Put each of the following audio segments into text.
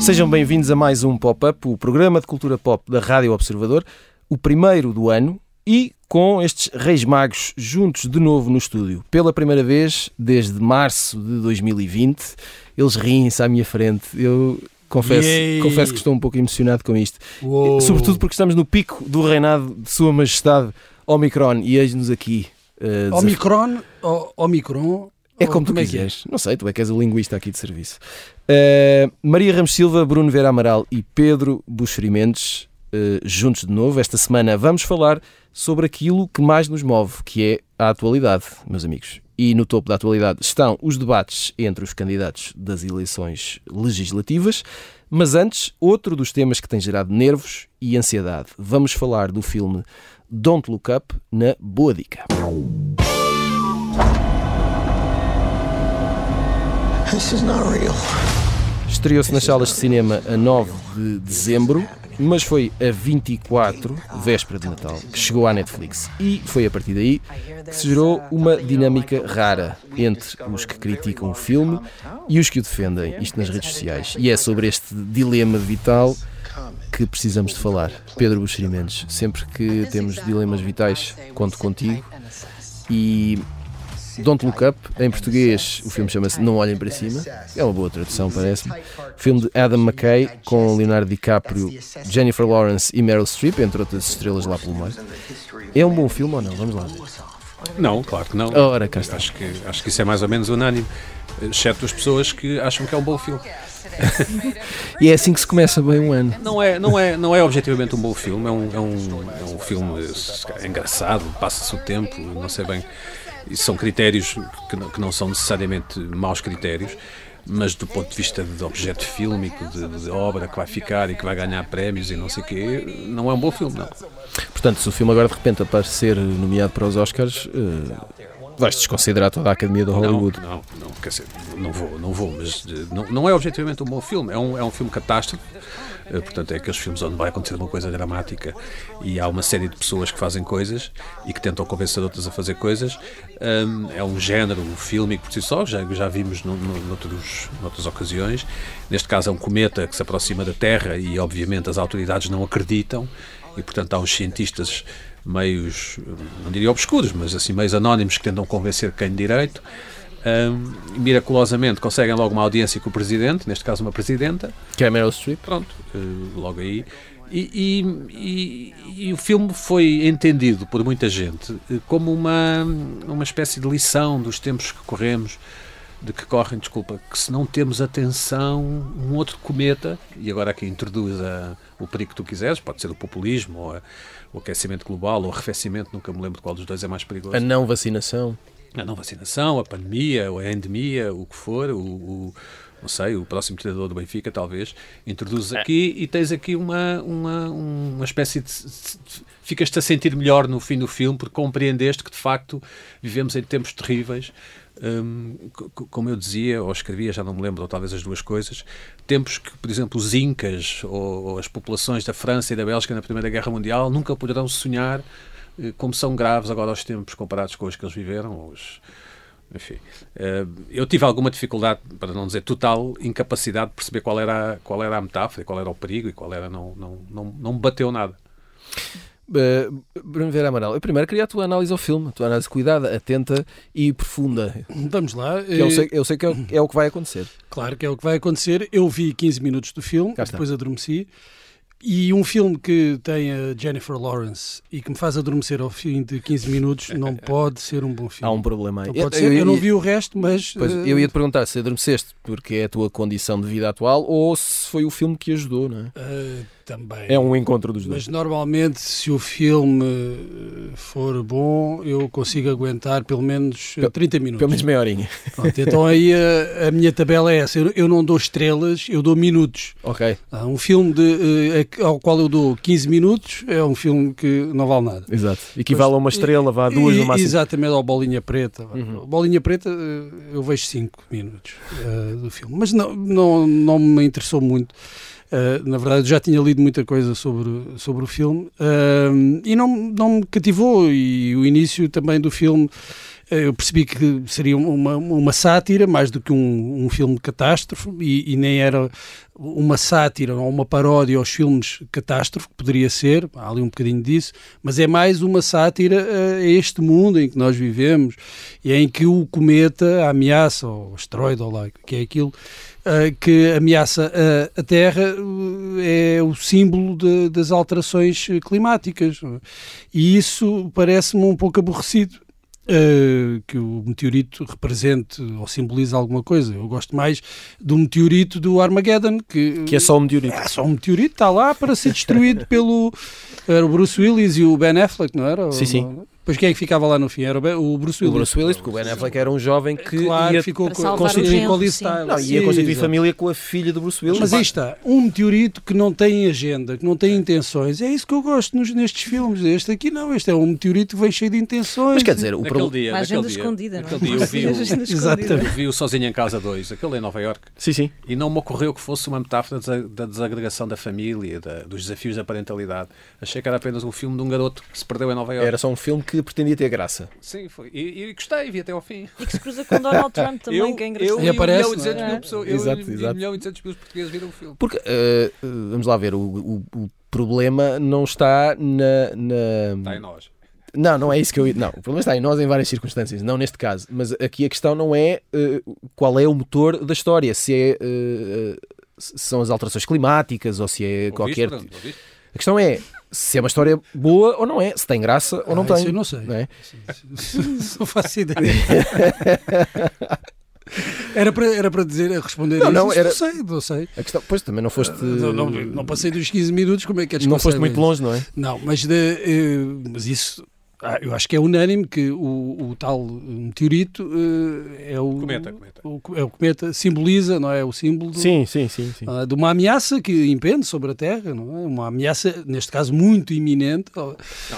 Sejam bem-vindos a mais um Pop-Up, o programa de cultura pop da Rádio Observador, o primeiro do ano e com estes Reis Magos juntos de novo no estúdio. Pela primeira vez desde março de 2020, eles riem-se à minha frente. Eu confesso, confesso que estou um pouco emocionado com isto. Uou. Sobretudo porque estamos no pico do reinado de Sua Majestade Omicron e eis-nos aqui. uh, Omicron, o- Omicron. É ou como tu é é? quiseres. Não sei, tu é que és o linguista aqui de serviço. Uh, Maria Ramos Silva, Bruno Vera Amaral e Pedro Buxeri Mendes, uh, juntos de novo. Esta semana vamos falar sobre aquilo que mais nos move, que é a atualidade, meus amigos. E no topo da atualidade estão os debates entre os candidatos das eleições legislativas. Mas antes, outro dos temas que tem gerado nervos e ansiedade. Vamos falar do filme Don't Look Up na Boa Dica. Estreou-se nas salas de cinema a 9 de dezembro, mas foi a 24, véspera de Natal, que chegou à Netflix. E foi a partir daí que se gerou uma dinâmica rara entre os que criticam o filme e os que o defendem, isto nas redes sociais. E é sobre este dilema vital que precisamos de falar. Pedro Buxeri Mendes, sempre que temos dilemas vitais, conto contigo. E Don't Look Up, em português, o filme chama-se Não Olhem para Cima. É uma boa tradução, parece-me. Filme de Adam McKay, com Leonardo DiCaprio, Jennifer Lawrence e Meryl Streep, entre outras estrelas lá pelo meio. É um bom filme ou não? Vamos lá ver. Não, claro que não. Ora, cá está. Acho que, acho que isso é mais ou menos unânime, exceto as pessoas que acham que é um bom filme. E é assim que se começa bem um ano. Não é, não é, não é objetivamente um bom filme, é um, é um, é um filme engraçado, passa-se o tempo, não sei bem. São critérios que não, que não são necessariamente maus critérios, mas do ponto de vista de objeto fílmico, de, de obra que vai ficar e que vai ganhar prémios e não sei o quê, não é um bom filme, não. Portanto, se o filme agora de repente aparecer nomeado para os Oscars, eh, vais desconsiderar toda a Academia de Hollywood. Não, não, não, quer dizer, não vou, não vou, mas eh, não, não é objetivamente um bom filme, é um, é um filme catástrofe. eh, Portanto, é aqueles filmes onde vai acontecer uma coisa dramática e há uma série de pessoas que fazem coisas e que tentam convencer outras a fazer coisas. Hum, é um género fílmico por si só, já, já vimos no, no, noutros, noutras ocasiões. Neste caso, é um cometa que se aproxima da Terra e, obviamente, as autoridades não acreditam e, portanto, há uns cientistas meios, não diria obscuros, mas assim, meios anónimos que tentam convencer quem de direito. Hum, miraculosamente conseguem logo uma audiência com o presidente, neste caso uma presidenta, Que é Meryl Streep. pronto, eh, logo aí. E, e- e- e o filme foi entendido por muita gente eh, como uma, uma espécie de lição dos tempos que corremos, de que correm, desculpa, que se não temos atenção, um outro cometa, e agora aqui introduz a- o perigo que tu quiseres, pode ser o populismo, ou a- o aquecimento global, ou o arrefecimento, nunca me lembro qual dos dois é mais perigoso A não vacinação. a não vacinação, a pandemia, ou a endemia, o que for, o, o- não sei, o próximo treinador do Benfica, talvez, introduzes aqui e tens aqui uma, uma, uma espécie de. Ficas-te a sentir melhor no fim do filme porque compreendeste que de facto vivemos em tempos terríveis. hum, co- co- como eu dizia, ou escrevia, já não me lembro, ou talvez as duas coisas, tempos que, por exemplo, os Incas ou, ou as populações da França e da Bélgica na Primeira Guerra Mundial nunca poderão sonhar eh, como são graves agora os tempos comparados com os que eles viveram. Os, enfim, eh, eu tive alguma dificuldade, para não dizer total, incapacidade de perceber qual era, a- qual era a metáfora, qual era o perigo e qual era. Não, não, não, não me bateu nada. Uh, Bruno Vera Amaral, eu primeiro queria a tua análise ao filme, a tua análise cuidada, atenta e profunda. Vamos lá. Que eu eh, sei, eu sei que é, o- é o que vai acontecer. Claro que é o que vai acontecer. Eu vi 15 minutos do filme, depois adormeci. E um filme que tem a Jennifer Lawrence e que me faz adormecer ao fim de 15 minutos não pode ser um bom filme. Há um problema aí. Não pode ser. Eu não vi o resto, mas. Pois, eh, eu ia te perguntar se adormeceste porque é a tua condição de vida atual ou se foi o filme que ajudou, não é? eh, também. É um encontro dos Mas dois. normalmente, se o filme eh, for bom, eu consigo aguentar pelo menos eh, Pel- 30 minutos. Pelo menos meia horinha. Pronto, então aí a, a minha tabela é essa. Eu, eu não dou estrelas, eu dou minutos. Ok, Ah, Um filme de, eh, ao qual eu dou 15 minutos é um filme que não vale nada. exato. Equivale a uma estrela, vá a duas E- no máximo. Exatamente, ao Bolinha Preta. Uhum. Bolinha Preta, eh, eu vejo 5 minutos eh, do filme. Mas não, não, não me interessou muito. Uh, na verdade, já tinha lido muita coisa sobre, sobre o filme uh, e não, não me cativou. E o início também do filme eu percebi que seria uma, uma sátira mais do que um, um filme de catástrofe e, e, nem era uma sátira ou uma paródia aos filmes catástrofe, que poderia ser, há ali um bocadinho disso, mas é mais uma sátira a este mundo em que nós vivemos e em que o cometa, a ameaça, ou o asteroide, ou lá, que é aquilo, que ameaça a, Terra é o símbolo de, das alterações climáticas. E isso parece-me um pouco aborrecido. Uh, que o meteorito represente ou simbolize alguma coisa. Eu gosto mais do meteorito do Armageddon, que, que é só um meteorito. É só um meteorito, está lá para ser destruído pelo era o Bruce Willis e o Ben Affleck, não era? Sim, sim. Pois quem é que ficava lá no fim? Era o Bruce Willis. O Bruce Willis, porque o Ben Affleck era um jovem que claro, ia ficou constituir com Style. Não, ia constituir família com a filha do Bruce Willis. Mas aí está, um meteorito que não tem agenda, que não tem intenções. É isso que eu gosto nos, nestes filmes. Este aqui não, este é um meteorito que vem cheio de intenções. Mas quer dizer, o problema... Dia, Uma agenda dia, escondida, não é? dia eu vi, o... Exatamente. vi o Sozinho em Casa 2, aquele em Nova York. Sim, sim. E não me ocorreu que fosse uma metáfora da desagregação da família, da, dos desafios da parentalidade. Achei que era apenas um filme de um garoto que se perdeu em Nova York. Era só um filme que pretendia ter graça. Sim, foi. E, e gostei, vi até ao fim. E que se cruza com Donald Trump também, eu, que é engraçado. Eu, e aparece, um milhão e mil pessoas, eu exato, exato. um milhão e mil portugueses viram o filme. Porque, uh, vamos lá ver, o, o, o, problema não está na... na... Está em nós. Não, não é isso que eu. Não, o problema está em nós em várias circunstâncias, não neste caso. Mas aqui a questão não é uh, qual é o motor da história, se é. Uh, se são as alterações climáticas ou se é ouviste, qualquer. A questão é se é uma história boa ou não é, se tem graça ou não ah, tem. eu não sei. Não, é? não faço ideia. Era para, era para dizer, responder não, não, era... não sei, não sei. A questão, pois também não foste. Não, não, não passei dos 15 minutos, como é que é Não foste muito longe, não é? Não, mas, de, uh, mas isso ah, eu acho que é unânime que o, o tal meteorito uh, é o cometa, cometa. O, é o cometa simboliza, não é o símbolo do, sim, sim, sim, sim. Uh, de uma ameaça que impende sobre a Terra, não é? Uma ameaça neste caso muito iminente. Não,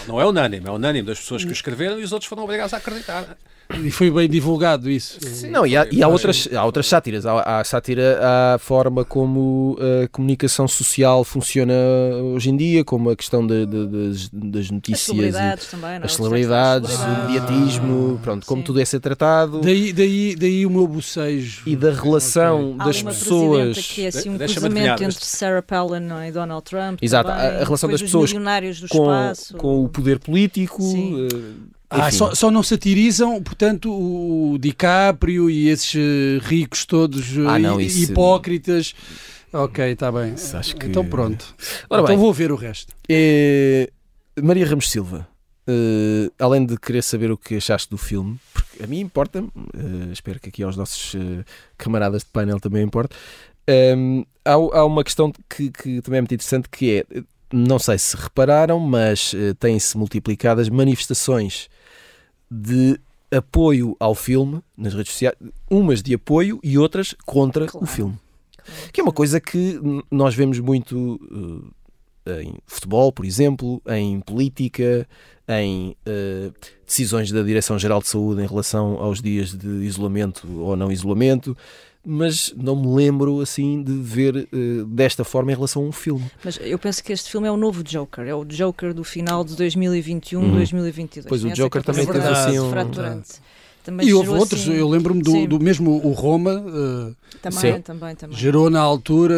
não é unânime, é unânime das pessoas que escreveram e os outros foram obrigados a acreditar. E foi bem divulgado isso. Sim, não, e há, e há outras, há outras sátiras. Há, há sátira à forma como a comunicação social funciona hoje em dia, como a questão de, de, de, das notícias. As celebridades também, não é? As celebridades, o mediatismo, pronto, como Sim. tudo é ser tratado. Daí, daí, daí o meu bocejo. E da relação okay. das pessoas. que é assim, um cruzamento entre Sarah Palin e Donald Trump. Exato, também, a, relação das pessoas com, com o poder político. Sim. Ah, só, só, não satirizam, portanto, o DiCaprio e esses eh, ricos todos ah, não, isso... hipócritas. Ok, está bem. Que... Então pronto. Ora então bem, vou ver o resto. É... Maria Ramos Silva, uh, além de querer saber o que achaste do filme, porque a mim importa-me, uh, espero que aqui aos nossos uh, camaradas de painel também importe, um, há, há, uma questão que, que também é muito interessante que é não sei se repararam, mas têm-se multiplicado as manifestações de apoio ao filme nas redes sociais, umas de apoio e outras contra claro. o filme. Claro. Que é uma coisa que nós vemos muito uh, em futebol, por exemplo, em política, em uh, decisões da Direção-Geral de Saúde em relação aos dias de isolamento ou não isolamento mas não me lembro assim de ver uh, desta forma em relação a um filme. Mas eu penso que este filme é o novo Joker, é o Joker do final de 2021, uhum. 2022. Pois o Joker também teve assim um... Também e houve outros, assim, eu lembro-me do, do, mesmo o Roma. Uh, também, também, também. Gerou na altura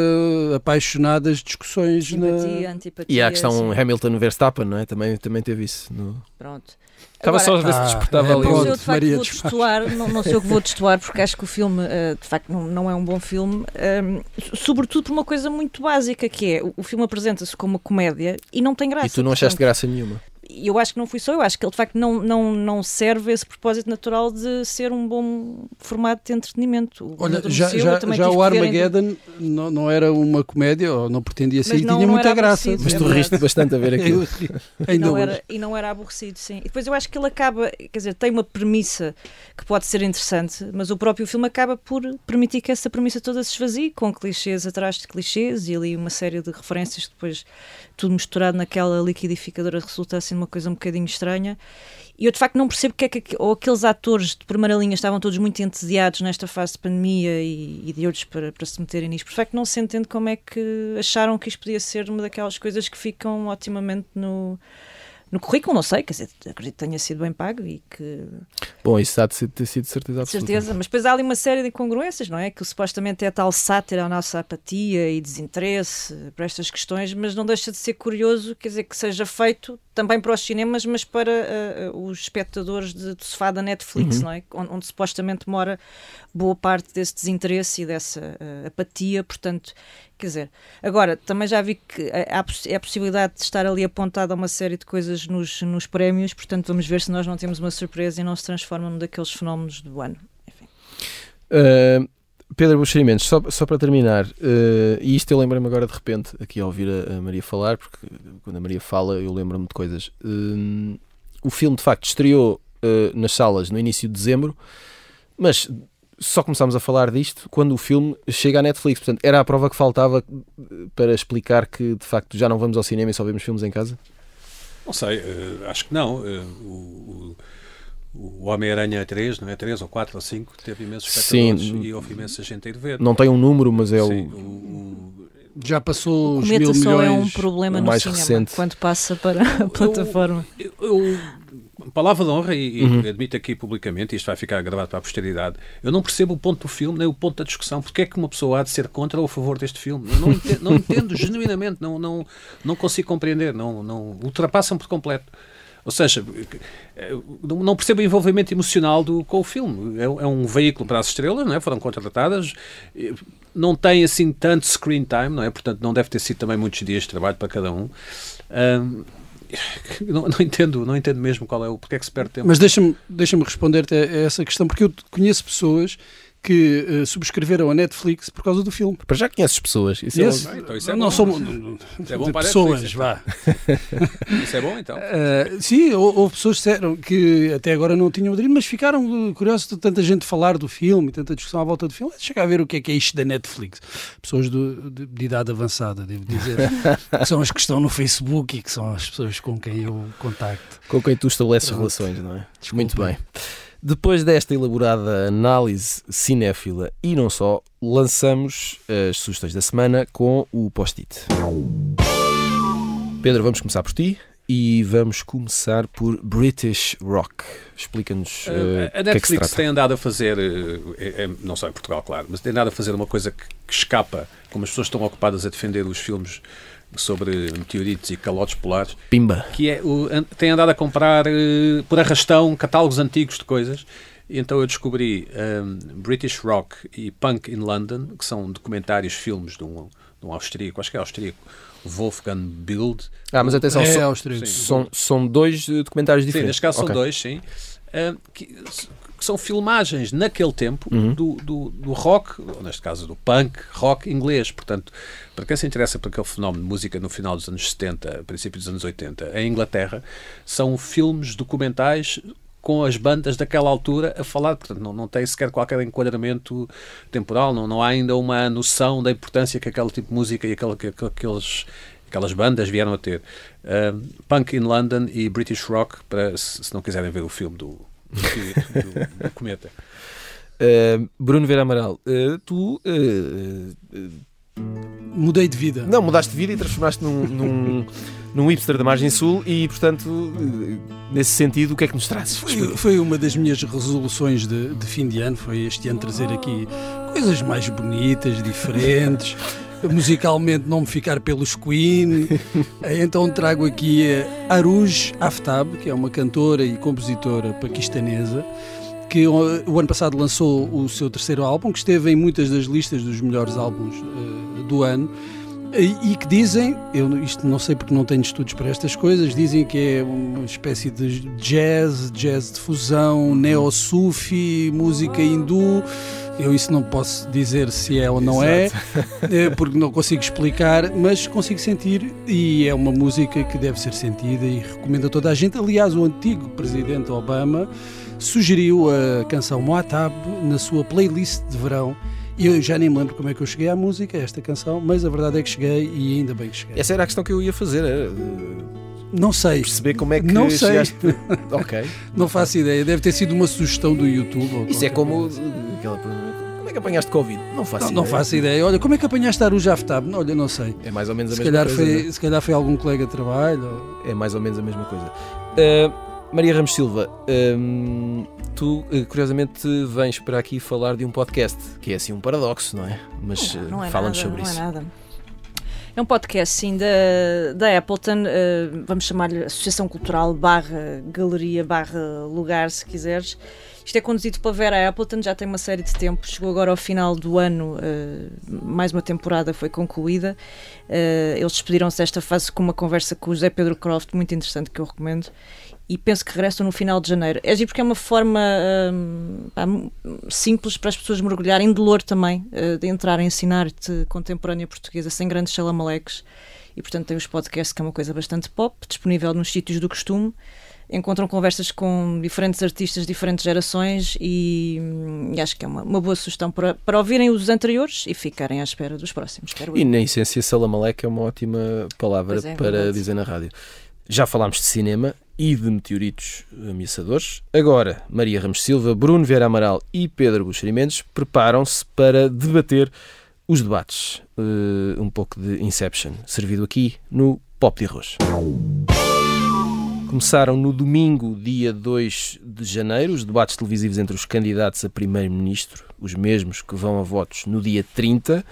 apaixonadas discussões. Simpatia, na... antipatia. E a questão Hamilton Verstappen, não é? Também, também teve isso. No... Pronto. Estava só a ver se despertava ah, ali. Eu de facto vou testuar, não, não sei o que vou testuar, porque acho que o filme uh, de facto não, não é um bom filme, um, ehm, sobretudo por uma coisa muito básica que é, o, o filme apresenta-se como uma comédia e não tem graça. E tu não achaste graça nenhuma? E eu acho que não fui só eu, acho que ele de facto não, não, não serve esse propósito natural de ser um bom formato de entretenimento. Olha, já, já, já o Armageddon não, não era uma comédia, ou não pretendia ser, e tinha muita graça. Mas tu riste bastante a ver aquilo. e, não era, e não era aborrecido, sim. E depois eu acho que ele acaba, quer dizer, tem uma premissa que pode ser interessante, mas o próprio filme acaba por permitir que essa premissa toda se esvazie, com clichês atrás de clichês e ali uma série de referências que depois tudo misturado naquela liquidificadora resulta assim uma coisa um bocadinho estranha. E eu de facto não percebo que é que ou aqueles atores de primeira linha estavam todos muito entusiasmados nesta fase de pandemia e, e de outros para, para se meterem nisto. Por facto não se entende como é que acharam que isto podia ser uma daquelas coisas que ficam otimamente no, no currículo, não sei, quer dizer, acredito que tenha sido bem pago e que. Bom, isso há de ter sido certeza absoluta. Certeza, mas depois há ali uma série de incongruências, não é? Que supostamente é tal sátira à nossa apatia e desinteresse para estas questões, mas não deixa de ser curioso, quer dizer, que seja feito também para os cinemas, mas para uh, os espectadores de, de sofá da Netflix, uhum. não é? Onde, onde, supostamente mora boa parte desse desinteresse e dessa uh, apatia, portanto, quer dizer, agora também já vi que há, há a possibilidade de estar ali apontada uma série de coisas nos, nos prémios, portanto, vamos ver se nós não temos uma surpresa e não se transforma num daqueles fenómenos do ano. Enfim. Uh, Pedro Buxerimentos, só, só para terminar, uh, e isto eu lembro-me agora de repente, aqui a ouvir a, a, Maria falar, porque quando a Maria fala eu lembro-me de coisas. Uh, o filme de facto estreou nas salas no início de dezembro, mas só começámos a falar disto quando o filme chega à Netflix. Portanto, era a prova que faltava para explicar que de facto já não vamos ao cinema e só vemos filmes em casa? Não sei, acho que não. o o Homem-Aranha 3, não é? 3 ou 4 ou 5, teve imensos espectadores Sim, e houve imensa gente a ir ver. Não tem um número, mas é Sim, o... o... Já passou o os mil milhões. só é um problema no mais cinema, recente. quando passa para a plataforma. Eu, eu, palavra de honra, e, uhum. admito aqui publicamente, isto vai ficar gravado para a posteridade, eu não percebo o ponto do filme, nem o ponto da discussão. Porque é que uma pessoa há de ser contra ou a favor deste filme? Eu não entendo, não entendo genuinamente, não, não, não consigo compreender, não, não ultrapassam por completo. Ou seja, não percebo o envolvimento emocional do, com o filme. É, é um veículo para as estrelas, não é? foram contratadas, não tem assim tanto screen time, não é? portanto não deve ter sido também muitos dias de trabalho para cada um. um não, não, entendo, não entendo mesmo qual é o porque é que se perde tempo. Mas deixa-me deixa responder-te a essa questão, porque eu conheço pessoas que uh, subscreveram a Netflix por causa do filme. Para já conheces pessoas. Isso yes. é, então, isso é não somos é bom para pessoas, Netflix, vá. isso é bom então. Uh, sim, houve pessoas que disseram que até agora não tinham aderido, mas ficaram curiosos de tanta gente falar do filme, tanta discussão à volta do filme. Chega a ver o que é que é isto da Netflix. Pessoas do, de, de, idade avançada, devo dizer, que são as que estão no Facebook e que são as pessoas com quem eu contacto. Com quem tu estabeleces Pronto. relações, não é? Desculpa. Muito bem. Depois desta elaborada análise cinéfila e não só, lançamos as sugestões da semana com o post-it. Pedro, vamos começar por ti e vamos começar por British Rock. Explica-nos uh, a Netflix que é que tem andado a fazer, uh, é, não só em Portugal, claro, mas tem andado a fazer uma coisa que, que escapa, como as pessoas estão ocupadas a defender os filmes sobre meteoritos e calotes polares. Pimba. Que é o, tem andado a comprar uh, por arrastão catálogos antigos de coisas. E então eu descobri um, British Rock e Punk in London, que são documentários, filmes de um, de um austríaco, acho que é austríaco, Wolfgang Bild. Ah, mas atenção, é, são, são, são dois documentários diferentes. Sim, neste caso okay. são dois, sim. Uh, que, que são filmagens naquele tempo uhum. do, do, do, rock, neste caso do punk, rock inglês. Portanto, para quem se interessa por aquele fenómeno de música no final dos anos 70, princípio dos anos 80, em Inglaterra, são filmes documentais com as bandas daquela altura a falar, portanto não, não tem sequer qualquer enquadramento temporal, não, não há ainda uma noção da importância que aquele tipo de música e aquela, que, aqueles, aquelas bandas vieram a ter. Uh, Punk in London e British Rock, para, se, se não quiserem ver o filme do, do, do cometa. Uh, Bruno Vera Amaral, uh, tu uh, mudei de vida. Não, mudaste de vida e transformaste num, num, num hipster da margem sul e, portanto, nesse sentido, o que é que nos trazes? Foi, foi uma das minhas resoluções de, de, fim de ano, foi este ano trazer aqui coisas mais bonitas, diferentes. Musicalmente não me ficar pelos Queen, então trago aqui a Aruj Aftab, que é uma cantora e compositora paquistanesa, que o ano passado lançou o seu terceiro álbum, que esteve em muitas das listas dos melhores álbuns do ano. E que dizem, eu isto não sei porque não tenho estudos para estas coisas, dizem que é uma espécie de jazz, jazz de fusão, neo-sufi, música hindu, eu isso não posso dizer se é ou não é, é, porque não consigo explicar, mas consigo sentir e é uma música que deve ser sentida e recomendo a toda a gente. Aliás, o antigo presidente Obama sugeriu a canção Moatab na sua playlist de verão. E eu já nem me lembro como é que eu cheguei à música, a esta canção, mas a verdade é que cheguei e ainda bem que cheguei. Essa era a questão que eu ia fazer. Não sei. perceber como é que Não sei. chegaste. ok. Não faço ideia. Deve ter sido uma sugestão do YouTube. ou Isso é como coisa. aquela pergunta, como é que apanhaste Covid? Não faço Não, ideia. não faço ideia. Olha, como é que apanhaste Aru Jaftab? Olha, não sei. É mais ou menos a Se mesma calhar, coisa. foi, não se calhar foi algum colega de trabalho. ou- é? É mais ou menos a mesma coisa. Uh, Maria Ramos Silva, um, tu uh, curiosamente vens para aqui falar de um podcast, que é assim um paradoxo, não é? Mas uh, Não é fala-nos sobre não isso. É, nada. É um podcast, sim, da, da Appleton, eh, vamos chamar-lhe Associação Cultural barra Galeria barra Lugar, se quiseres. Isto é conduzido pela Vera Appleton, já tem uma série de tempo, chegou agora ao final do ano, eh, mais uma temporada foi concluída. Eh, eles despediram-se desta fase com uma conversa com o José Pedro Croft, muito interessante, que eu recomendo. E penso que regressam no final de janeiro. É porque é uma forma hum, simples para as pessoas mergulharem, de louro também, eh, de entrar em ensinar arte contemporânea portuguesa sem grandes xalamaleques. E portanto tem os podcasts, que é uma coisa bastante pop, disponível nos sítios do costume. Encontram conversas com diferentes artistas, diferentes gerações e, hum, e acho que é uma, uma boa sugestão para, para ouvirem os anteriores e ficarem à espera dos próximos. E na essência, Salamaleque é uma ótima palavra Pois é, para verdade. dizer na rádio. Já falámos de cinema e de meteoritos ameaçadores. Agora, Maria Ramos Silva, Bruno Vieira Amaral e Pedro Buxeri Mendes preparam-se para debater os debates. Eh, um pouco de Inception, servido aqui no Pop de Arroz. Começaram no domingo, dia 2 de janeiro, os debates televisivos entre os candidatos a primeiro-ministro, os mesmos que vão a votos no dia 30.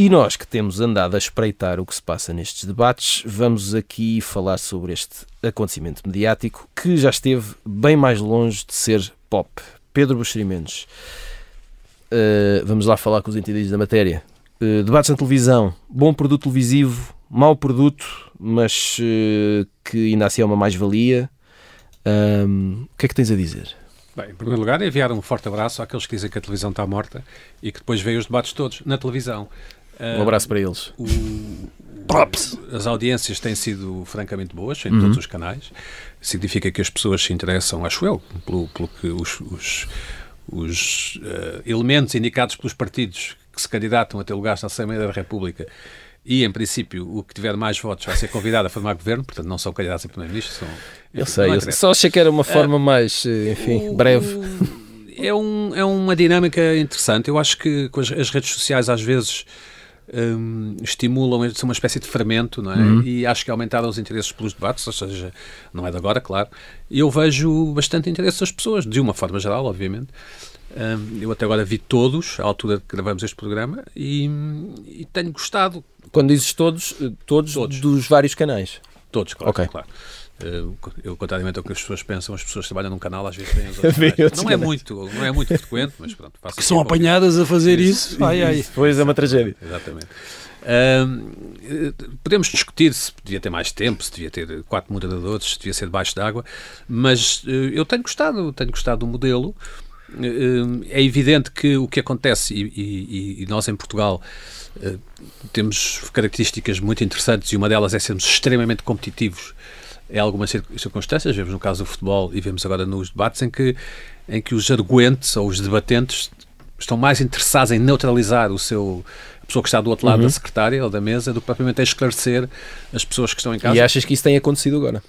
E nós que temos andado a espreitar o que se passa nestes debates, vamos aqui falar sobre este acontecimento mediático que já esteve bem mais longe de ser pop. Pedro Buxeri Mendes, eh, vamos lá falar com os entendidos da matéria. Eh, debates na televisão, bom produto televisivo, mau produto, mas eh, que ainda assim é uma mais-valia. Ahm, o que é que tens a dizer? Bem, em primeiro lugar, enviar um forte abraço àqueles que dizem que a televisão está morta e que depois veem os debates todos na televisão. Um abraço para eles. O- As audiências têm sido francamente boas em Uhum. todos os canais. Significa que as pessoas se interessam, acho eu, pelo, pelo que os, os- os, eh, elementos indicados pelos partidos que se candidatam a ter lugares na Assembleia da República e, em princípio, o que tiver mais votos vai ser convidado a formar governo, portanto, não são candidatos a primeiro-ministro. São, Eu sei, eu interessa. só achei que era uma forma mais, eh, enfim, O- breve. É, um, é uma dinâmica interessante. Eu acho que com as, as redes sociais às vezes hum, estimulam, são uma espécie de fermento, não é? Uhum. E acho que aumentaram os interesses pelos debates, ou seja, não é de agora, claro. E eu vejo bastante interesse das pessoas, de uma forma geral, obviamente. Hum, eu até agora vi todos, à altura que gravamos este programa, e, e tenho gostado. Quando dizes todos, eh, todos, Todos. dos vários canais. Todos, claro. Ok. claro. Eh, Eu, contrariamente ao que as pessoas pensam, as pessoas que trabalham num canal às vezes têm canais. outros Não é muito, não é muito frequente, mas pronto. faço Que são apanhadas a fazer isso. Ai, ai. Depois é uma tragédia. Exatamente. Eh, podemos discutir se podia ter mais tempo, se devia ter quatro moderadores, se devia ser debaixo d'água, mas eh, eu tenho gostado, tenho gostado do modelo. É evidente que o que acontece, e, e- e nós em Portugal temos características muito interessantes, e uma delas é sermos extremamente competitivos em algumas cir- circunstâncias, vemos no caso do futebol e vemos agora nos debates, em que, em que os arguentes ou os debatentes estão mais interessados em neutralizar o seu a pessoa que está do outro lado da secretária ou da mesa do que propriamente a esclarecer as pessoas que estão em casa. E achas que isso tem acontecido agora?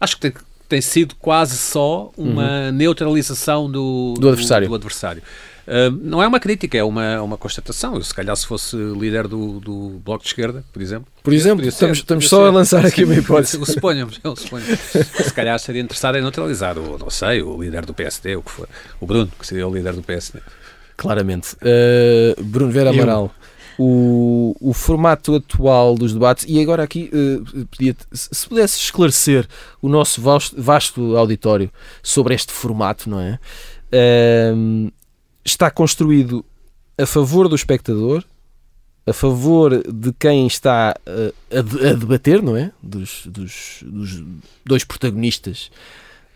Acho que tem, tem sido quase só uma neutralização do, Do adversário. do adversário. Ah, não é uma crítica, é uma, uma constatação. Eu, se calhar, se fosse líder do, do Bloco de Esquerda, por exemplo. Por exemplo, podia ser, estamos, estamos só ser. a lançar aqui uma hipótese. O suponhamos, eu suponho. Se calhar seria interessado em neutralizar o, não sei, o líder do PSD, o que for. O Bruno, que seria o líder do PSD. Claramente. Uh, Bruno Vera Eu. Amaral, o, o formato atual dos debates, e agora aqui, uh, pedia se se pudesse esclarecer o nosso vasto, vasto auditório sobre este formato, não é? Um, está construído a favor do espectador, a favor de quem está uh, a, de- a debater, não é? Dos, dos- dos dois protagonistas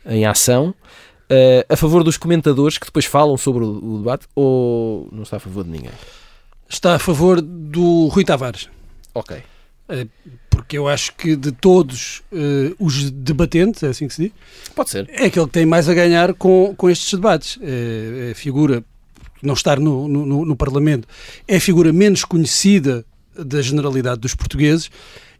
em ação. Uh, a favor dos comentadores que depois falam sobre o, o debate ou não está a favor de ninguém? Está a favor do Rui Tavares. Ok. Porque eu acho que de todos eh, os debatentes, é assim que se diz, Pode ser. é aquele que tem mais a ganhar com, com estes debates. É, é a figura, não estar no, no, no- Parlamento, é a figura menos conhecida da generalidade dos portugueses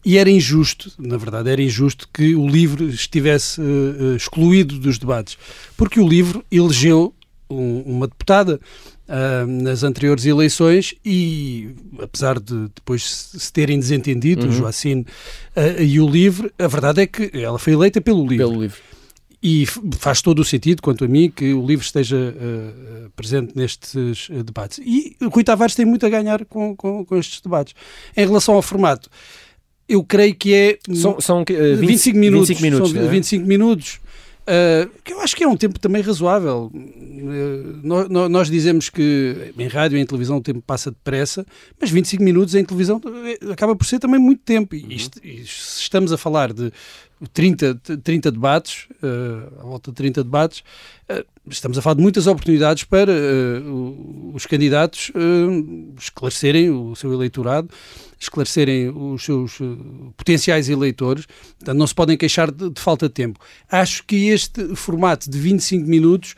e era injusto, na verdade, era injusto que o livro estivesse uh, excluído dos debates, porque o livro elegeu um, uma deputada uh, nas anteriores eleições e, apesar de depois se terem desentendido, uhum. o Joacine uh, e o livro, a verdade é que ela foi eleita pelo livro. Pelo livro. E faz todo o sentido, quanto a mim, que o livro esteja uh, presente nestes uh, debates. E o Rui Tavares tem muito a ganhar com, com, com, estes debates. Em relação ao formato, eu creio que é. São, são uh, 20, 25 minutos. 25 minutos, são 25 é? minutos Uh, que eu acho que é um tempo também razoável. Uh, nós, nós, dizemos que em rádio e em televisão o tempo passa depressa, mas 25 minutos em televisão eh, acaba por ser também muito tempo. E, isto, e se estamos a falar de 30, 30 debates, uh, à volta de 30 debates, estamos a falar de muitas oportunidades para os candidatos esclarecerem o seu eleitorado esclarecerem os seus uh, potenciais eleitores, portanto, não se podem queixar de, de, falta de tempo. Acho que este formato de 25 minutos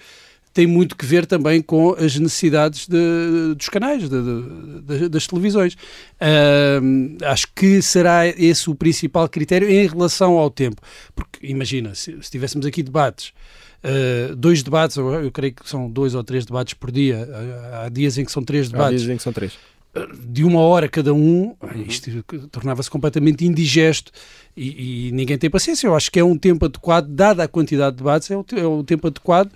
tem muito que ver também com as necessidades de, dos canais, de, das televisões. Uh, acho que será esse o principal critério em relação ao tempo. Porque, imagina, se, se tivéssemos aqui debates Uh, dois debates, eu, eu, creio que são dois ou três debates por dia. Há dias em que são três debates. Há dias em que são três de uma hora cada um, uhum. isto tornava-se completamente indigesto e, e, ninguém tem paciência. Eu acho que é um tempo adequado, dada a quantidade de debates, é o, é o tempo adequado.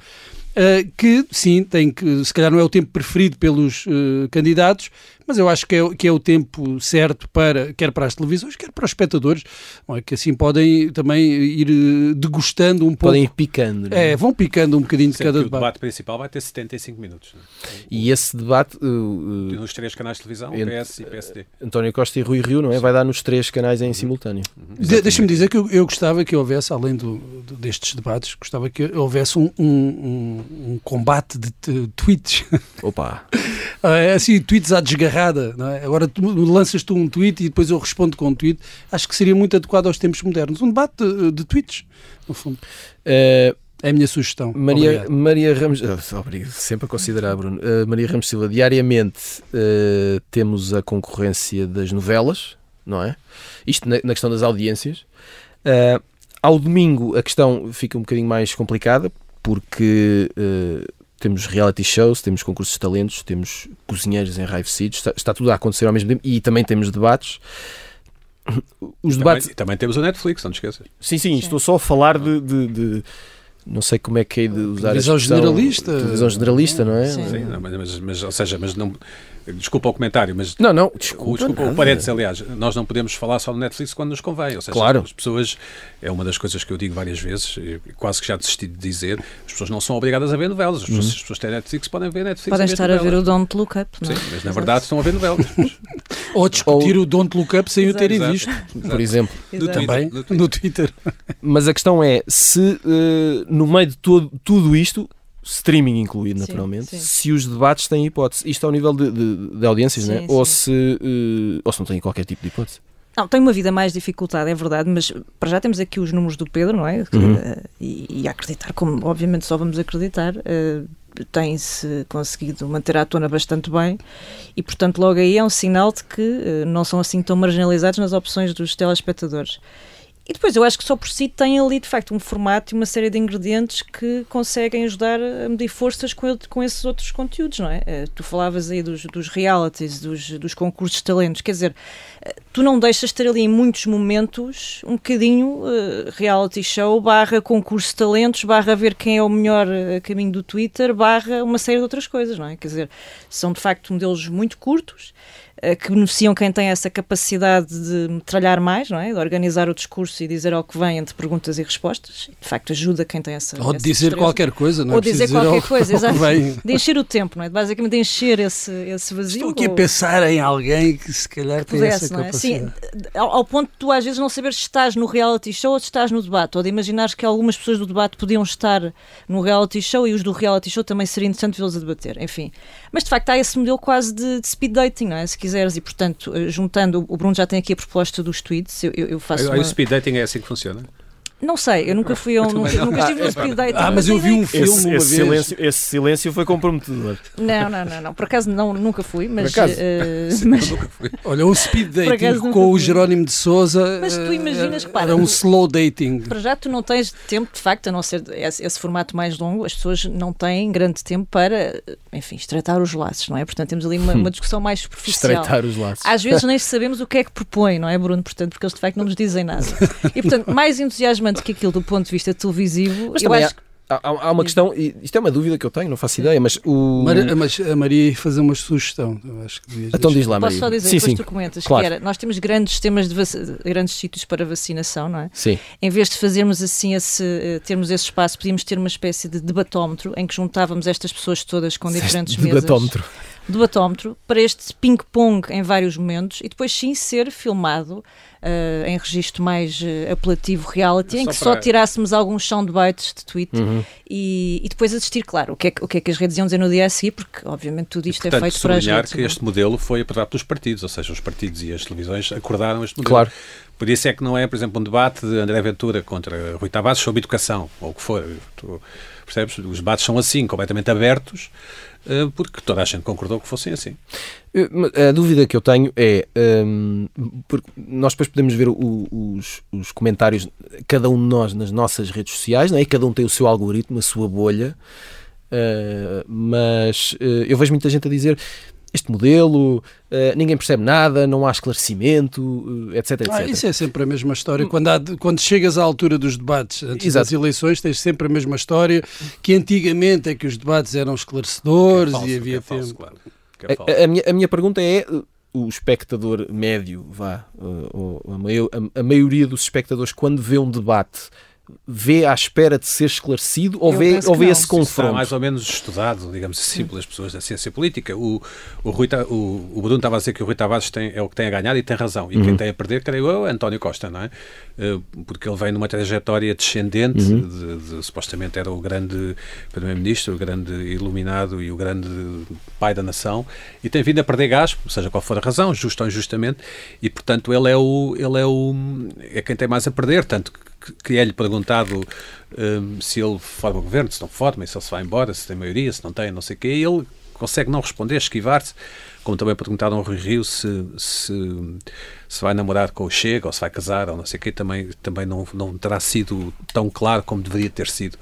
Uh, que sim, tem que, se calhar não é o tempo preferido pelos uh, candidatos, mas eu acho que é, que é o tempo certo para, quer para as televisões, quer para os espectadores, é? que assim podem também ir eh, degustando um pouco. Podem ir picando. É? é? vão picando um bocadinho de cada debate. O debate principal vai ter 75 minutos. É? E esse debate. Uh, nos três canais de televisão, PS e PSD. António Costa e Rui Rio, não é? Sim. Vai dar nos três canais em uhum. simultâneo. Uhum. De, Deixa-me dizer que eu, eu, gostava que houvesse, além do, do, destes debates, gostava que houvesse um, um, um, combate de, de tweets. Opa! É assim, tweets à É? Agora tu, lanças tu um tweet e depois eu respondo com um tweet. Acho que seria muito adequado aos tempos modernos. Um debate de, de tweets, no fundo. Uh, é a minha sugestão. Maria, Maria Ramos. Oh, obrigado, sempre a considerar, Bruno. Uh, Maria Ramos Silva, diariamente uh, temos a concorrência das novelas, não é? Isto na, na questão das audiências. Uh, ao domingo a questão fica um bocadinho mais complicada, porque temos reality shows, temos concursos de talentos, temos cozinheiros em enraivecidos, está, está tudo a acontecer ao mesmo tempo e também temos debates. Os debates... Também, também temos o Netflix, não te esqueças. Sim, sim, sim. estou só a falar de, de, de não sei como é que é de usar televisão generalista televisão generalista não é sim, sim não, mas, mas, ou seja mas não desculpa o comentário mas não não desculpa, o, desculpa o parênteses aliás nós não podemos falar só no Netflix quando nos convém ou seja claro. as pessoas é uma das coisas que eu digo várias vezes quase que já desisti de dizer as pessoas não são obrigadas a ver novelas as pessoas, uhum. as pessoas têm Netflix podem ver Netflix podem estar a ver o Don't Look Up não? É? sim mas na verdade estão a ver novelas ou discutir ou... o Don't Look Up sem Exato. o terem Exato. visto Exato. por exemplo no também no Twitter. no Twitter mas a questão é se uh, no meio de todo tudo isto, streaming incluído naturalmente, sim, sim. se os debates têm hipótese. Isto ao nível de, de, de audiências, sim, né? ou, se, uh, ou se não têm qualquer tipo de hipótese. Não, tem uma vida mais dificultada, é verdade, mas para já temos aqui os números do Pedro, não é? Uhum. Uh, e, e, acreditar, como obviamente só vamos acreditar, uh, tem-se conseguido manter à tona bastante bem e, portanto, logo aí é um sinal de que uh, não são assim tão marginalizados nas opções dos telespectadores. E depois eu acho que só por si tem ali de facto um formato e uma série de ingredientes que conseguem ajudar a medir forças com, com esses outros conteúdos, não é? Uh, tu falavas aí dos, dos realities, dos, dos, concursos de talentos, quer dizer, uh, tu não deixas de ter ali em muitos momentos um bocadinho uh, reality show, barra concurso de talentos, barra ver quem é o melhor caminho do Twitter, barra uma série de outras coisas, não é? Quer dizer, são de facto modelos muito curtos eh, que beneficiam quem tem essa capacidade de metralhar mais, não é? de organizar o discurso e dizer ao que vem entre perguntas e respostas. De facto, ajuda quem tem essa. Ou essa dizer destreza. qualquer coisa, não é? Ou dizer qualquer ao, coisa, exato. De encher o tempo, não é? Basicamente, de encher esse, esse vazio. Estou aqui ou... a pensar em alguém que se calhar que tem pudesse, essa capacidade. Sim, ao, ao, ponto de tu às vezes não saber se estás no reality show ou se estás no debate, ou de imaginares que algumas pessoas do debate podiam estar no reality show e os do reality show também seria interessante vê-los a debater. Enfim. Mas de facto há esse modelo quase de, de speed dating, não é? Se quiseres, e portanto, eh, juntando, o Bruno já tem aqui a proposta dos tweets, eu, eu faço. Uma... O speed dating é assim que funciona? Não sei, eu nunca fui a um. Nunca, nunca estive num speed dating. Ah, mas eu vi um Esse, filme uma esse vez. silêncio, esse silêncio foi comprometedor. Não, não, não, não. Por acaso não, nunca fui, mas. acaso? eh, mas Olha, um speed dating nunca com o fui. Jerónimo de Souza. Mas tu eh, imaginas, era, repara, era um slow dating. para já tu não tens tempo, de facto, a não ser esse, esse formato mais longo, as pessoas não têm grande tempo para, enfim, estreitar os laços, não é? Portanto, temos ali uma, uma discussão mais superficial. Estreitar os laços. Às vezes nem sabemos o que é que propõe, não é, Bruno? Portanto, porque eles de facto não nos dizem nada. E portanto, mais entusiasmante que aquilo do ponto de vista televisivo, Mas eu também acho que há, uma questão, e isto é uma dúvida que eu tenho, não faço ideia, mas o. Mas a Maria ia fazer uma sugestão. Eu acho que devias Então deixar. diz lá, posso Maria. só dizer, sim, depois sim. tu comentas, claro. que era, nós temos grandes sistemas de vac- grandes sítios para vacinação, não é? Sim. Em vez de fazermos assim esse, eh, termos esse espaço, podíamos ter uma espécie de debatómetro em que juntávamos estas pessoas todas com diferentes mesas. Debatómetro. Debatómetro para este ping-pong em vários momentos e depois sim ser filmado eh, em registro mais eh, apelativo reality, em Só que só para- tirássemos alguns soundbites de tweet Uhum. e, e depois assistir, claro, o que, é, que- o que é que as redes iam dizer no dia a seguir, porque obviamente tudo isto é Portanto, feito para as sublinhar redes. que não é? este modelo foi aprovado pelos partidos, ou seja, os partidos e as televisões acordaram este modelo. Claro. Por isso é que não é, por exemplo, um debate de André Ventura contra Rui Tavares sobre educação, ou o que for. Tu percebes? Os debates são assim, completamente abertos, porque toda a gente concordou que fossem assim. Mas A dúvida que eu tenho é. hum, porque nós depois podemos ver o- os, os comentários, cada um de nós nas nossas redes sociais, não é? E cada um tem o seu algoritmo, a sua bolha. uh, mas uh, eu vejo muita gente a dizer. Este modelo, uh, ninguém percebe nada, não há esclarecimento, uh, etc, etc. Ah, isso é sempre a mesma história. Quando, há quando chegas à altura dos debates, antes Exato. das eleições, tens sempre a mesma história, que antigamente é que os debates eram esclarecedores é falso, e que havia é falso, tempo. claro. Que é. A, a minha, a minha pergunta é: uh, o espectador médio, vá, uh, ou a, maio- a- a maioria dos espectadores, quando vê um debate, vê à espera de ser esclarecido ou Eu vê, ou vê não. esse Isso está confronto? mais ou menos estudado, digamos assim, pelas pessoas da ciência política. O, o, Rui, o, o Bruno estava a dizer que o Rui Tavares tem, é o que tem a ganhar e tem razão. E Uhum. quem tem a perder, creio eu, é António Costa, não é? Eh, Porque ele vem numa trajetória descendente, Uhum. de, de- supostamente era o grande Primeiro-Ministro, o grande iluminado e o grande pai da nação, e tem vindo a perder gás, seja qual for a razão, justo ou injustamente, e portanto ele é o ele é o é quem tem mais a perder, tanto que, que é-lhe perguntado hum, se ele forma o governo, se não forma, se ele se vai embora, se tem maioria, se não tem, não sei o quê, ele consegue não responder, esquivar-se, como também perguntaram ao Rui Rio se, se, se vai namorar com o Chega, ou se vai casar, ou não sei o quê, também, também não, não terá sido tão claro como deveria ter sido.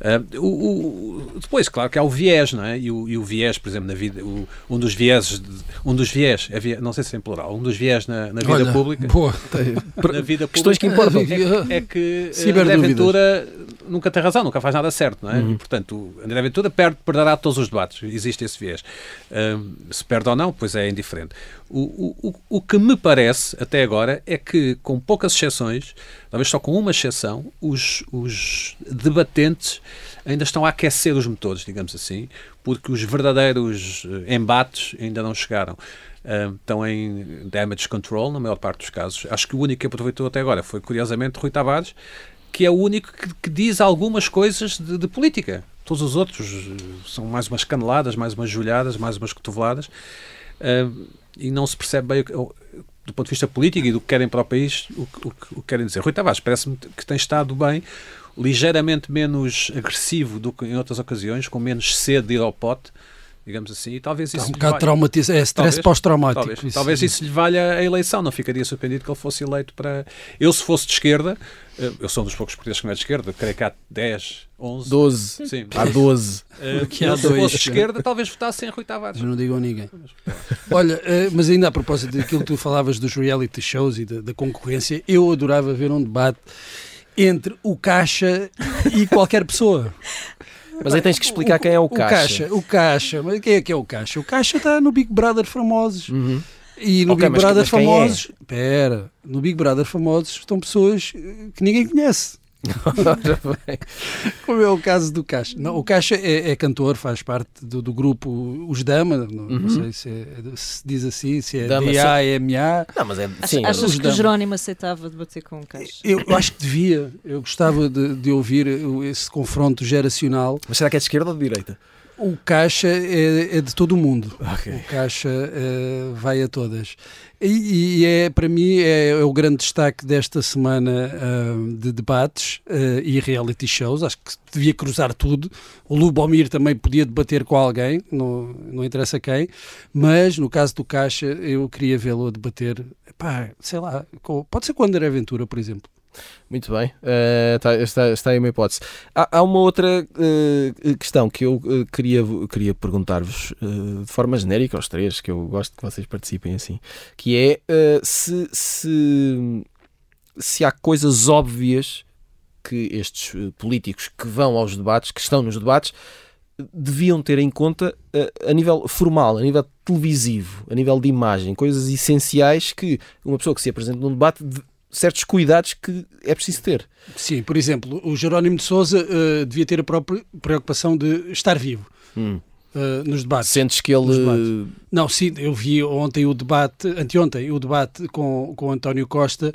Ah, o, o- depois, claro que há o viés, não é? E o, e o viés, por exemplo, na vida, o- um dos vieses, um dos viés, é não sei se é em plural, um dos viés na, na vida Olha, pública, Boa. na vida Questões que pública importam. é, é que eh. André Ventura nunca tem razão, nunca faz nada certo, não é? Portanto, o André Ventura perde, perderá todos os debates, existe esse viés. Ahm, se perde ou não, pois é indiferente. O, o, o que me parece, até agora, é que, com poucas exceções, talvez só com uma exceção, os, os debatentes ainda estão a aquecer os motores, digamos assim, porque os verdadeiros eh, embates ainda não chegaram. Ah, estão em damage control, na maior parte dos casos. Acho que o único que aproveitou até agora foi, curiosamente, Rui Tavares, que é o único que, que diz algumas coisas de, de política. Todos os outros eh, são mais umas caneladas, mais umas julhadas, mais umas cotoveladas. Ah, e não se percebe bem, do ponto de vista político e do que querem para o país, o, o o que querem dizer. Rui Tavares parece-me que tem estado bem, ligeiramente menos agressivo do que em outras ocasiões, com menos sede de ir ao pote, digamos assim, e talvez Está isso um lhe bocado valha- traumatizado. É stress Talvez, pós-traumático. Talvez isso. talvez isso lhe valha a eleição. Não ficaria surpreendido que ele fosse eleito para. Eu, se fosse de esquerda, eh, eu sou um dos poucos portugueses que não é de esquerda, creio que há 10, 11. 12. Sim. Há 12. Eh, Aqui há se dois. fosse de esquerda, talvez votasse em Rui Tavares. Mas não digam a ninguém. Olha, eh, mas ainda a propósito daquilo que tu falavas dos reality shows e da, da concorrência, eu adorava ver um debate entre o Caixa e qualquer pessoa. Mas aí tens que explicar quem é o Caixa. O Caixa, mas quem é que é o Caixa? O Caixa está no Big Brother Famosos. Uhum. E no Ok, Big mas- Brother mas é? Famosos, espera, no Big Brother Famosos estão pessoas que ninguém conhece. Ora bem. Como é o caso do Caixa. Não, o Caixa é, é cantor, faz parte do, do grupo Os Dama, não, não sei se, é- se diz assim, se é Dama, D-A-M-A. Não, mas é. Sim, Achas os que o damos. Jerónimo aceitava debater com o Caixa? Eu acho que devia, eu gostava de, de ouvir esse confronto geracional. mas será que é de esquerda ou de direita? O caixa é, é de todo o mundo. Ok. O caixa eh, vai a todas. E, e é, para mim, é, é o grande destaque desta semana ah, de debates ah, e reality shows. Acho que devia cruzar tudo. O Lubomir também podia debater com alguém, não, não interessa quem, mas no caso do Caixa, eu queria vê-lo a debater, pá, sei lá, com- pode ser com o André Ventura, por exemplo. Muito bem, Eh, tá- está, está aí uma hipótese. Há, há uma outra eh, questão que eu eh, queria, queria perguntar-vos de forma genérica aos três, que eu gosto que vocês participem assim, que é se, se, se há coisas óbvias que estes políticos que vão aos debates, que estão nos debates, deviam ter em conta eh, a nível formal, a nível televisivo, a nível de imagem, coisas essenciais que uma pessoa que se apresenta num debate, de- certos cuidados que é preciso ter. Sim, por exemplo, o Jerónimo de Souza eh, devia ter a própria preocupação de estar vivo Hum. eh, nos debates. Sentes que Nos ele. Não, sim, eu vi ontem o debate, anteontem, o debate com, com António Costa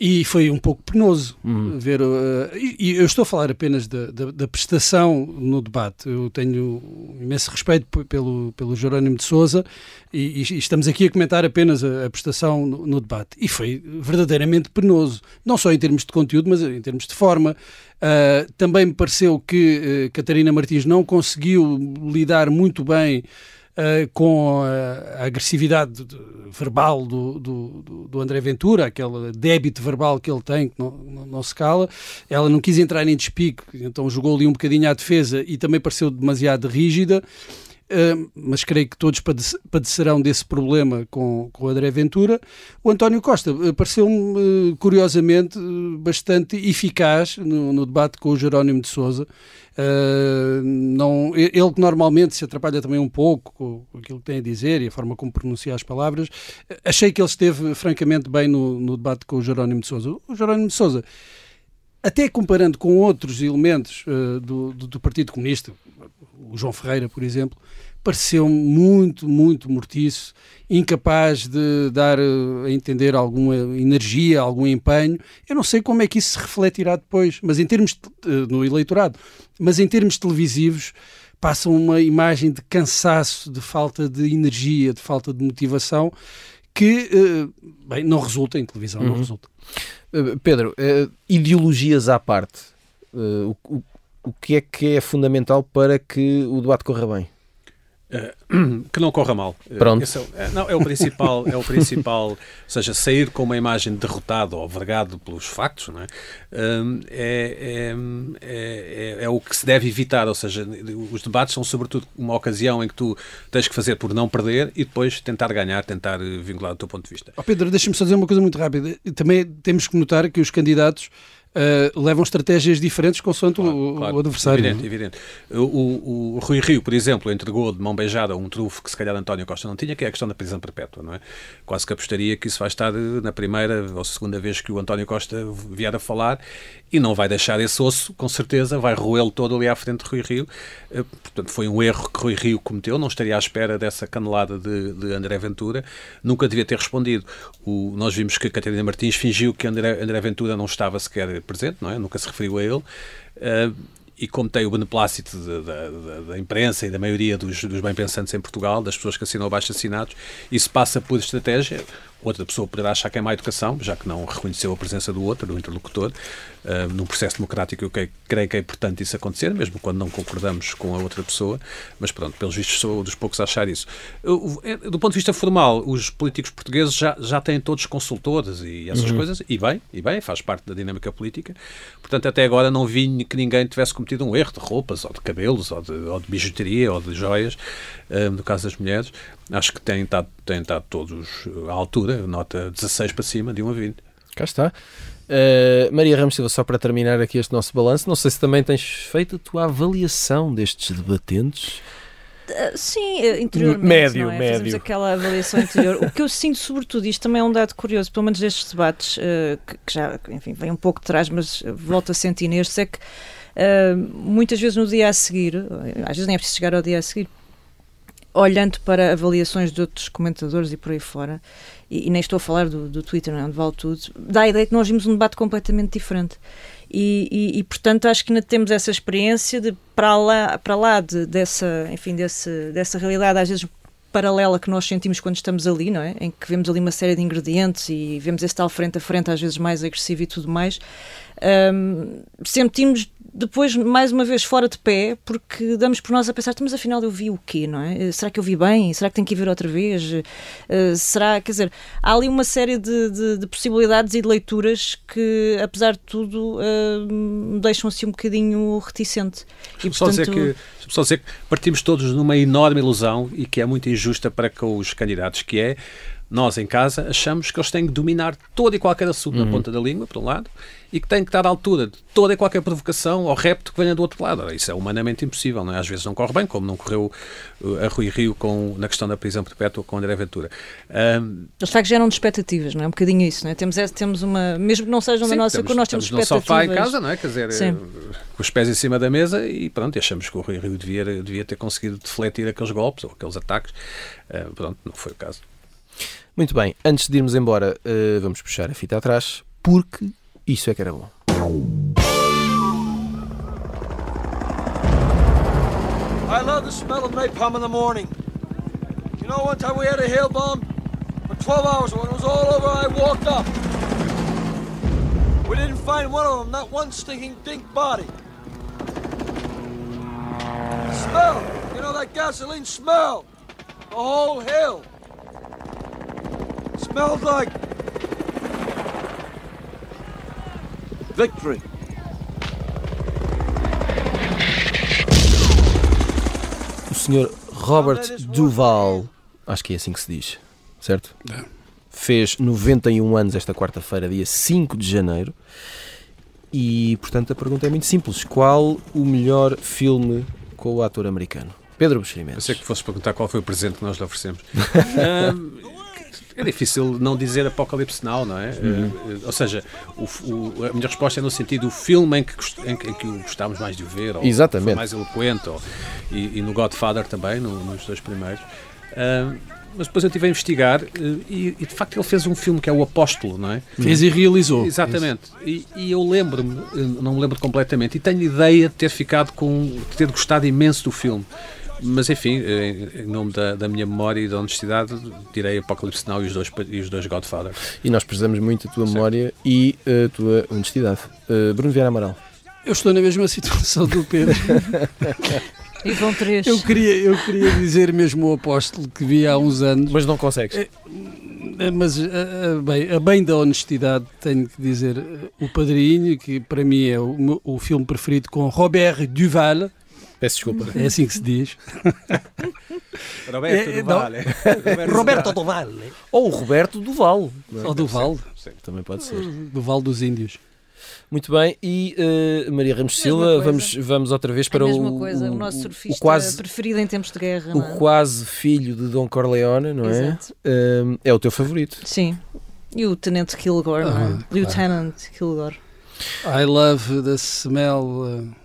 e foi um pouco penoso Hum. ver. uh, e, e eu estou a falar apenas da, da, da prestação no debate. Eu tenho imenso respeito pelo, pelo Jerónimo de Souza e, e estamos aqui a comentar apenas a, a prestação no, no debate. E foi verdadeiramente penoso, não só em termos de conteúdo, mas em termos de forma. Uh, também me pareceu que uh, Catarina Martins não conseguiu lidar muito bem uh, com a, agressividade de- de- verbal do, do, do- André Ventura, aquele débito verbal que ele tem, que não, não, não se cala. Ela não quis entrar em despique, então jogou ali um bocadinho à defesa e também pareceu demasiado rígida. Uh, mas creio que todos padece- padecerão desse problema com, com o André Ventura. O António Costa uh, pareceu-me, curiosamente, bastante eficaz no, no debate com o Jerónimo de Souza. Uh, não, ele que normalmente se atrapalha também um pouco com, aquilo que tem a dizer e a forma como pronuncia as palavras, achei que ele esteve francamente bem no, no debate com o Jerónimo de Souza. O Jerónimo de Souza, até comparando com outros elementos uh, do, do, do Partido Comunista, o João Ferreira, por exemplo, pareceu-me muito, muito mortiço, incapaz de dar uh, a entender alguma energia, algum empenho. Eu não sei como é que isso se refletirá depois, mas em termos de- uh, no eleitorado, mas em termos televisivos passa uma imagem de cansaço, de falta de energia, de falta de motivação que uh, bem, não resulta em televisão, não Uhum. resulta. Uh, Pedro, ideologias à parte, o, o- o que é que é fundamental para que o debate corra bem? que não corra mal. Eh, Pronto. esse é, o- é, não, é o principal, é o principal, ou seja, sair com uma imagem derrotado ou vergado pelos factos, não é? Hum, é, é, é, é- o que se deve evitar, ou seja, os debates são sobretudo uma ocasião em que tu tens que fazer por não perder e depois tentar ganhar, tentar eh, vincular o teu ponto de vista. Ó Pedro, deixa-me só dizer uma coisa muito rápida. Também temos que notar que os candidatos ah, levam estratégias diferentes consoante o- o, Claro, o adversário. Evidente, é? evidente. O, o- Rui Rio, por exemplo, entregou de mão beijada um trufo que se calhar António Costa não tinha, que é a questão da prisão perpétua, não é? Quase que apostaria que isso vai estar eh, na primeira ou segunda vez que o António Costa vier a falar e não vai deixar esse osso, com certeza, vai roê-lo todo ali à frente de Rui Rio. Eh, Portanto, foi um erro que Rui Rio cometeu, não estaria à espera dessa canelada de, de André Ventura, nunca devia ter respondido. O- nós vimos que a Catarina Martins fingiu que André, André Ventura não estava sequer presente, não é? Nunca se referiu a ele. Eh, e como tem o beneplácito da imprensa e da maioria dos, dos bem-pensantes em Portugal, das pessoas que assinam abaixo assinados, isso passa por estratégia. Outra pessoa poderá achar que é má educação, já que não reconheceu a presença do outro, do interlocutor. Uh, num processo democrático, eu creio que é importante isso acontecer, mesmo quando não concordamos com a outra pessoa. Mas pronto, pelos vistos, sou dos poucos a achar isso. É- Do ponto de vista formal, os políticos portugueses já, já têm todos consultores e essas coisas, e bem, e bem, faz parte da dinâmica política. Portanto, até agora não vi que ninguém tivesse cometido um erro de roupas, ou de cabelos, ou de, ou de bijuteria, ou de joias, uh, no caso das mulheres. Acho que têm estado, têm estado todos uh, à altura, nota 16 para cima, de 1 a 20. Cá está. Uh, Maria Ramos Silva, só para terminar aqui este nosso balanço, não sei se também tens feito a tua avaliação destes debatentes. Ah, Sim, eh, interiormente. Médio, não é? médio. Fazemos aquela avaliação interior. o que eu sinto, sobretudo, isto também é um dado curioso, pelo menos destes debates, eh, que, que já, enfim, vem um pouco de trás, mas eh, volto a sentir nestes, é que eh, muitas vezes no dia a seguir, eh, às vezes nem é preciso chegar ao dia a seguir, olhando para avaliações de outros comentadores e por aí fora, e, e nem estou a falar do, do Twitter, não, onde vale tudo, dá a ideia que nós vimos um debate completamente diferente. E, e, e, portanto acho que ainda temos essa experiência de para lá, para lá de, dessa, enfim, desse, dessa realidade às vezes paralela que nós sentimos quando estamos ali, não é? Em que vemos ali uma série de ingredientes e vemos esse tal frente a frente, às vezes mais agressivo e tudo mais. Um, sentimos depois, mais uma vez, fora de pé, porque damos por nós a pensar, mas afinal eu vi o quê, não é? Será que eu vi bem? Será que tenho que ir ver outra vez? Uh, será, quer dizer, há ali uma série de, de, de, possibilidades e de leituras que, apesar de tudo, uh, me deixam assim um bocadinho reticente. E, portanto... só, dizer que, só dizer que partimos todos numa enorme ilusão e que é muito injusta para com os candidatos, que é nós, em casa, achamos que eles têm que dominar todo e qualquer assunto uhum. na ponta da língua, por um lado, e que têm que estar à altura de toda e qualquer provocação ou repto que venha do outro lado. Isso é humanamente impossível, não é? Às vezes não corre bem, como não correu uh, a Rui Rio com, na questão da prisão perpétua com André Ventura. Um, Eles de facto geram de expectativas, não é? Um bocadinho isso, não é? Temos, temos uma, mesmo que não sejam da nossa cor, nós temos expectativas. Não sofá em casa, não é? Quer dizer, Sim. com os pés em cima da mesa e pronto, achamos que o Rui Rio devia, devia ter conseguido defletir aqueles golpes ou aqueles ataques. Uh, pronto, não foi o caso. Muito bem, antes de irmos embora, uh, vamos puxar a fita atrás, porque isso é que era bom. I love the smell of napalm in the morning. You know, one time we had a hail bomb for 12 hours. When it was all over, I walked up. We didn't find one of them, not one stinking dink body. smell, you know that gasoline smell, the whole hill. Smells like victory. O senhor Robert Duval, acho que é assim que se diz, certo? É. Fez 91 anos esta quarta-feira, dia 5 de janeiro. E, portanto, a pergunta é muito simples. Qual o melhor filme com o ator americano? Pedro Buxeri Mendes. Pensei que fosse perguntar qual foi o presente que nós lhe oferecemos. um, É difícil não dizer Apocalipse Now, não é? Uhum. Uh, ou seja, o, o, a minha resposta é no sentido o filme em que, em, em que gostávamos mais de o ver, ou Exatamente. mais eloquente, ou, e, e, no Godfather também, no, nos dois primeiros. Uh, mas depois eu estive a investigar e, e, de facto ele fez um filme que é O Apóstolo, não é? Fez e realizou. Exatamente. E, e, eu lembro-me, não me lembro completamente, e tenho ideia de ter ficado com, de ter gostado imenso do filme. Mas enfim, em nome da, da, minha memória e da honestidade, direi Apocalipse Now e os dois, e os dois Godfather. E nós precisamos muito da tua memória e a tua honestidade. Uh, Bruno Vieira Amaral. Eu estou na mesma situação do Pedro. E vão três. Eu queria, eu queria dizer mesmo o apóstolo que vi há uns anos. Mas não consegues. É mas a, a, bem, a bem da honestidade tenho que dizer o Padrinho, que para mim é o, o filme preferido com Robert Duval. Peço desculpa. É assim que se diz. Roberto é, Duval. Roberto Duval. Ou Roberto Duval. É? Ou Duval. Sim, também pode ser. Duval dos Índios. Muito bem, e uh, Maria Ramos Silva, vamos, vamos outra vez para o, coisa, o, o, nosso surfista o quase, preferido em tempos de guerra. O é? quase filho de Dom Corleone, não é? Uh, é o teu favorito. Sim. E o Tenente Kilgore, não é? Lieutenant Kilgore. I love the smell. Uh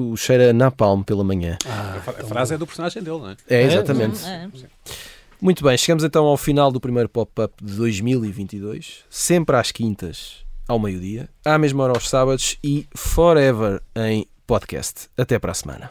o cheiro a napalm pela manhã. Ah, a então frase é do personagem dele, não é? É, exatamente. É. é. Muito bem, chegamos então ao final do primeiro pop-up de 2022, sempre às quintas, ao meio-dia, à mesma hora aos sábados e forever em podcast. Até para a semana.